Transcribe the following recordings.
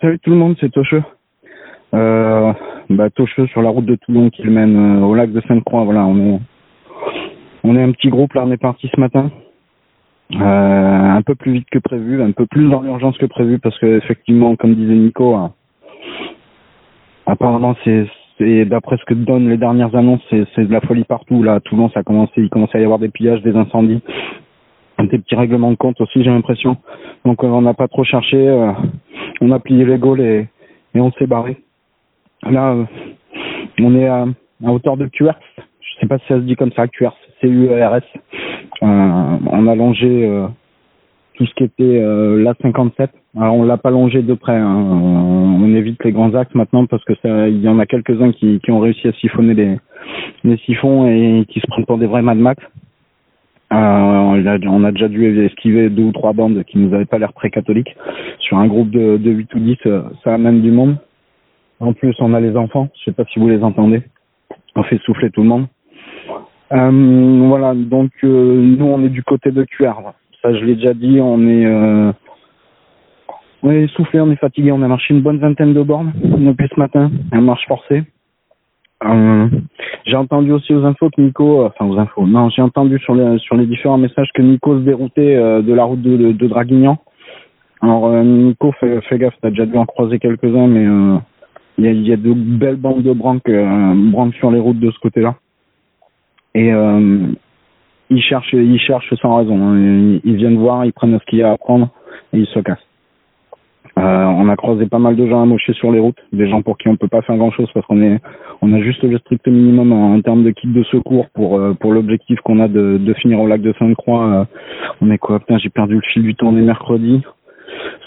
Salut tout le monde, c'est Tocheux. Euh, bah, sur la route de Toulon qui mène euh, au lac de Sainte-Croix. Voilà, on est, un petit groupe là, on est parti ce matin. Euh, un peu plus vite que prévu, un peu plus dans l'urgence que prévu parce que effectivement, comme disait Nico, hein, apparemment c'est d'après ce que donnent les dernières annonces, c'est de la folie partout. Là, à Toulon, ça a commencé, il commence à y avoir des pillages, des incendies, des petits règlements de compte aussi, j'ai l'impression. Donc on n'a pas trop cherché, euh, on a plié les gaules et, on s'est barré. Là, on est à, à hauteur de QRS. Je sais pas si ça se dit comme ça, QRS, C-U-R-S. Euh, on a longé euh, tout ce qui était euh, la 57. Alors on l'a pas longé de près. Hein. On, évite les grands axes maintenant parce que il y en a quelques-uns qui, qui ont réussi à siphonner les, les siphons et qui se prennent pour des vrais Mad Max. Euh, on, a, déjà dû esquiver deux ou trois bandes qui nous avaient pas l'air très catholiques. Sur un groupe de, de 8 ou 10, euh, ça amène du monde. En plus, on a les enfants. Je sais pas si vous les entendez. On fait souffler tout le monde. Euh, voilà, donc euh, nous on est du côté de là. Ça je l'ai déjà dit, on est euh, on est on est fatigué, on a marché une bonne vingtaine de bornes depuis ce matin, un marche forcée. Euh, j'ai entendu aussi aux infos que Nico, enfin aux infos, non, j'ai entendu sur les sur les différents messages que Nico se déroutait euh, de la route de, Draguignan. Alors euh, Nico, fais, gaffe, t'as déjà dû en croiser quelques-uns, mais euh, il y, a, y a de belles bandes de branques, euh, branques sur les routes de ce côté-là. Et euh, ils cherchent, ils cherchent sans raison. hein. Ils, ils viennent voir, ils prennent ce qu'il y a à prendre et ils se cassent. Euh, on a croisé pas mal de gens amochés sur les routes, des gens pour qui on peut pas faire grand chose parce qu'on est, on a juste le strict minimum en, termes de kit de secours pour euh, pour l'objectif qu'on a de, de finir au lac de Sainte-Croix. Euh, on est quoi Putain, j'ai perdu le fil du temps. On est mercredi.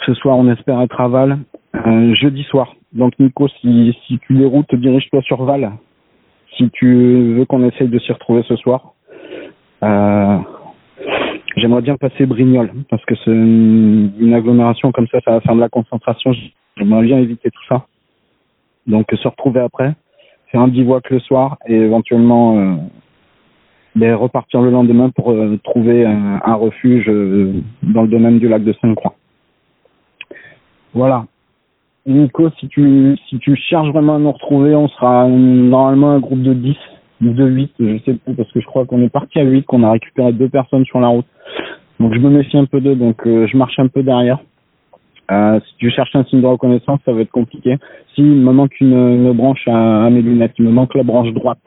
Ce soir, on espère être à Val. Euh, jeudi soir. Donc Nico, si si tu déroutes, dirige-toi sur Val. Si tu veux qu'on essaye de s'y retrouver ce soir. Euh, J'aimerais bien passer Brignoles, parce que c'est une, agglomération comme ça, ça va faire de la concentration. J'aimerais bien éviter tout ça. Donc se retrouver après, faire un bivouac le soir et éventuellement euh, ben, repartir le lendemain pour euh, trouver un, un refuge euh, dans le domaine du lac de Sainte-Croix. Voilà. Nico, si tu si tu cherches vraiment à nous retrouver, on sera normalement un groupe de 10 ou de 8, je sais pas, parce que je crois qu'on est parti à 8, qu'on a récupéré deux personnes sur la route. Donc je me méfie un peu d'eux, donc euh, je marche un peu derrière. Euh, si tu cherches un signe de reconnaissance, ça va être compliqué. Si il me manque une, une branche à, à mes lunettes, il me manque la branche droite.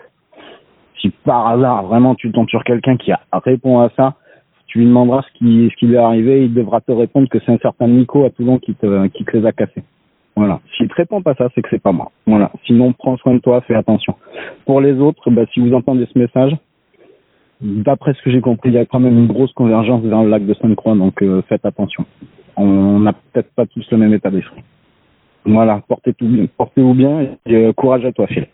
Si par hasard vraiment tu tombes sur quelqu'un qui répond à ça, tu lui demanderas ce qui, ce qui lui est arrivé, il devra te répondre que c'est un certain Nico à Toulon qui te, qui te les a cassés. Voilà. S'il te répond pas ça, c'est que c'est pas moi. Voilà. Sinon, prends soin de toi, fais attention. Pour les autres, bah, si vous entendez ce message, d'après ce que j'ai compris, il y a quand même une grosse convergence vers le lac de Sainte-Croix, donc euh, faites attention. On n'a peut-être pas tous le même état d'esprit. Voilà. Portez-vous bien, portez-vous bien et euh, courage à toi, Phil.